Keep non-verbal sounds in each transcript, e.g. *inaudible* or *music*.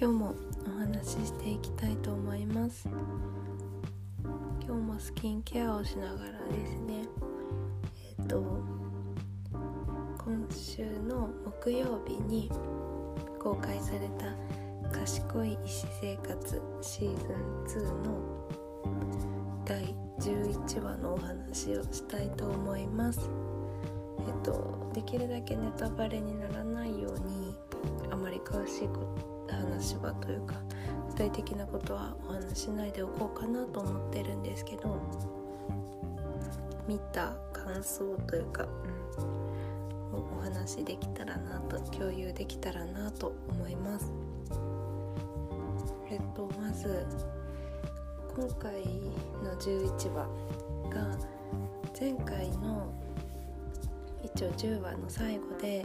今日もお話ししていきたいと思います。今日もスキンケアをしながらですね。えっ、と今週の木曜日に公開された「賢い医師生活シーズン2」の第11話のお話をしたいと思います。えっとできるだけネタバレにならないようにあまり詳しい話はというか具体的なことはお話しないでおこうかなと思ってるんですけど見た感想というか、うん、お話できたらなと共有できたらなと思います。えっとまず今回の11話が前回の一応10話の最後で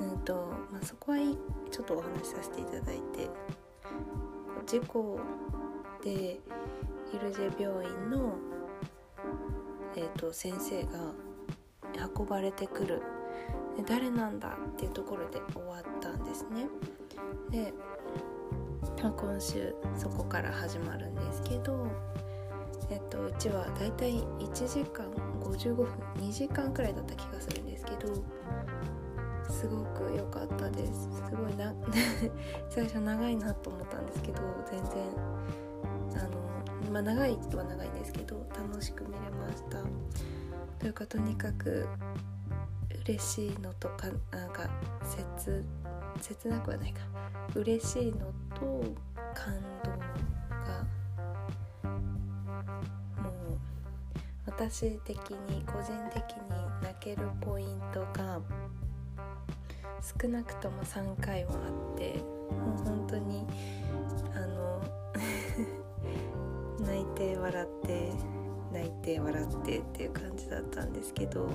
うんと、まあ、そこはちょっとお話しさせていただいて事故でイルジェ病院の、えーと、先生が運ばれてくるで誰なんだっていうところで終わったんですね。で、ま、今週そこから始まるんですけど、えっと、うちはだいたい1時間55分2時間くらいだった気がするんですけどすごく良かったです。すごいな *laughs* 最初長いなと思ったんですけど全然あのまあ長い人は長いんですけど楽しく見れました。というかとにかく嬉しいのとかなんか切切なくはないか。嬉しいのと感動がもう私的に個人的に泣けるポイントが少なくとも3回はあってもう本当にあの *laughs* 泣いて笑って泣いて笑ってっていう感じだったんですけど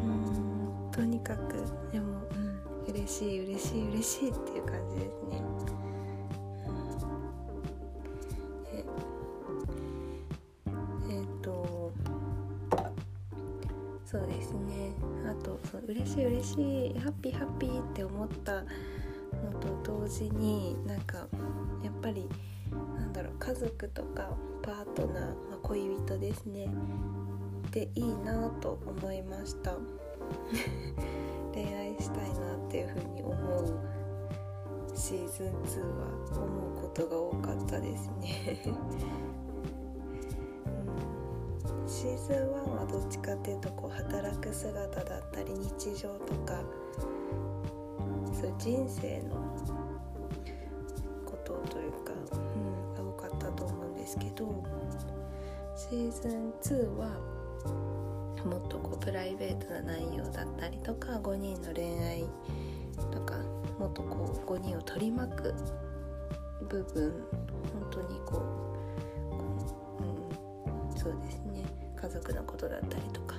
うんとにかくでも、うん、嬉しい嬉しい嬉しいっていう感じですね。そうですね。あとその嬉しい嬉しいハッピーハッピーって思ったのと同時になんかやっぱりなんだろう家族とかパートナー、まあ、恋人ですね。でいいなと思いました。*laughs* 恋愛したいなっていうふうに思う。シーズン2は思うことが多かったですね。*laughs* シーズン1はどっちかっていうとこう姿だったり日常とかそういう人生のことというか、うん、多かったと思うんですけどシーズン2はもっとこうプライベートな内容だったりとか5人の恋愛とかもっとこう5人を取り巻く部分本当にこう、うん、そうですね。家族のことだったりとか。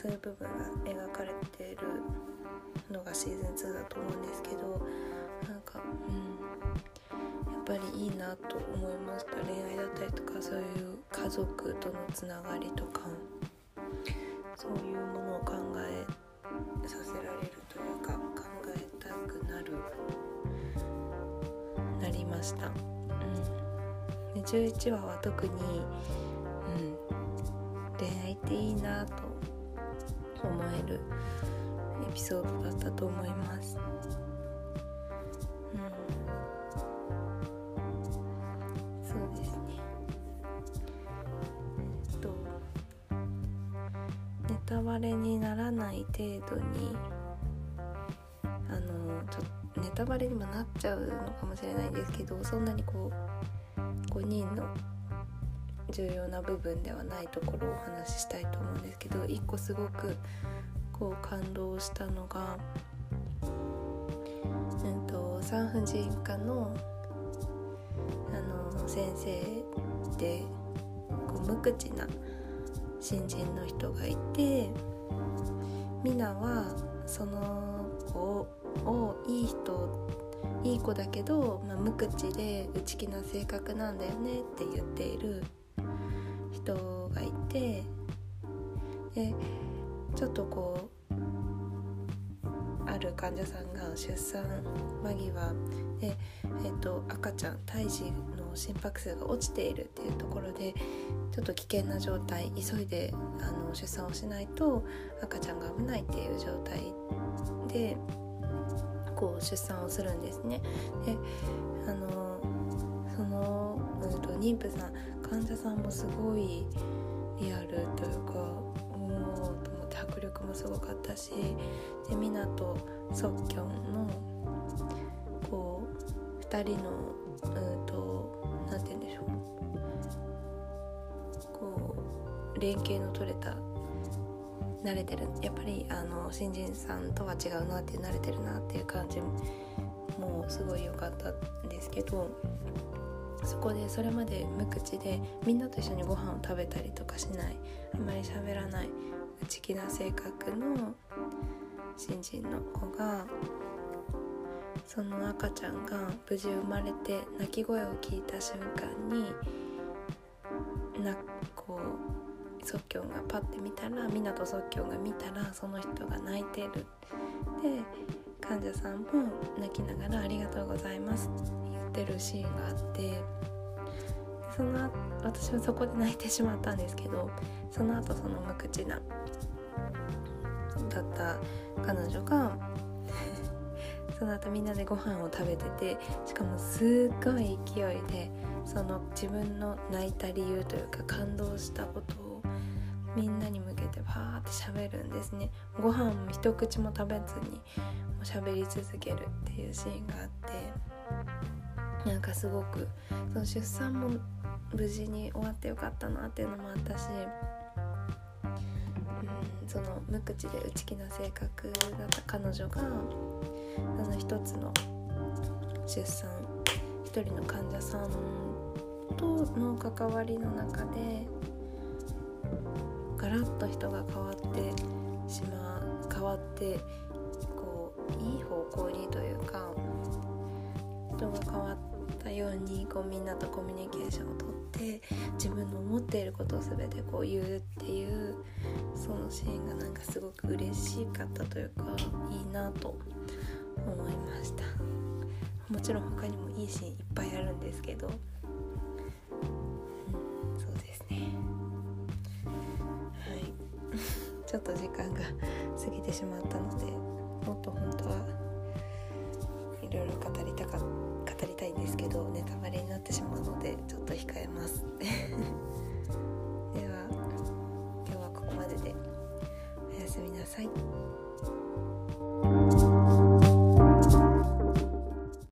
そういう部分が描かれているのがシーズン2だと思うんですけどなんかうんやっぱりいいなと思いました恋愛だったりとかそういう家族とのつながりとかそういうものを考えさせられるというか考えたくなるなりました。うん、で11話は特に、うん、恋愛っていいなと思えるエピソードだったと思います。うん、そうですね。えっとネタバレにならない程度にあのちょっとネタバレにもなっちゃうのかもしれないんですけどそんなにこう5人の重要な部分ではないところをお話ししたいと思うんですけど一個すごくこう感動したのが、うんと、産婦人科のあの先生でこう無口な新人の人がいてミナはその子をいい人いい子だけど、まあ、無口で内気な性格なんだよねって言っている人がいてでちょっとこうある患者さんが出産間際で、えーと、赤ちゃん胎児の心拍数が落ちているっていうところでちょっと危険な状態急いであの出産をしないと赤ちゃんが危ないっていう状態でこう出産をするんですね。であのその、うんと、妊婦さん患者さんもすごいリアルというかもうと思って迫力もすごかったしで湊即興のこう2人のうんと何て言うんでしょうこう連携の取れた慣れてるやっぱりあの新人さんとは違うなって慣れてるなっていう感じもすごい良かったんですけどそこでそれまで無口でみんなと一緒にご飯を食べたりとかしない。あんまり喋らない内気な性格の新人の子がその赤ちゃんが無事生まれて泣き声を聞いた瞬間になこう即興がパッて見たら湊即興が見たらその人が泣いてる。で患者さんも泣きながら「ありがとうございます」ってるシーンがあってその私はそこで泣いてしまったんですけどその後その無口なだった彼女が *laughs* その後みんなでご飯を食べててしかもすっごい勢いでその自分の泣いた理由というか感動したことをみんなに向けてバーって喋るんですね。ご飯も一口も食べずにもう喋り続けるっていうシーンがあって。なんかすごくその出産も無事に終わってよかったなっていうのもあったしうんその無口で内気な性格だった彼女がその一つの出産一人の患者さんとの関わりの中でガラッと人が変わってしまう変わってようにこうみんなとコミュニケーションをとって自分の思っていることを全てこう言うっていうそのシーンがなんかすごく嬉しかったというかいいなと思いました。もちろん他にもいいシーンいっぱいあるんですけど、うん、そうですね。はい。*laughs* ちょっと時間が過ぎてしまったのでもっと本当はさい。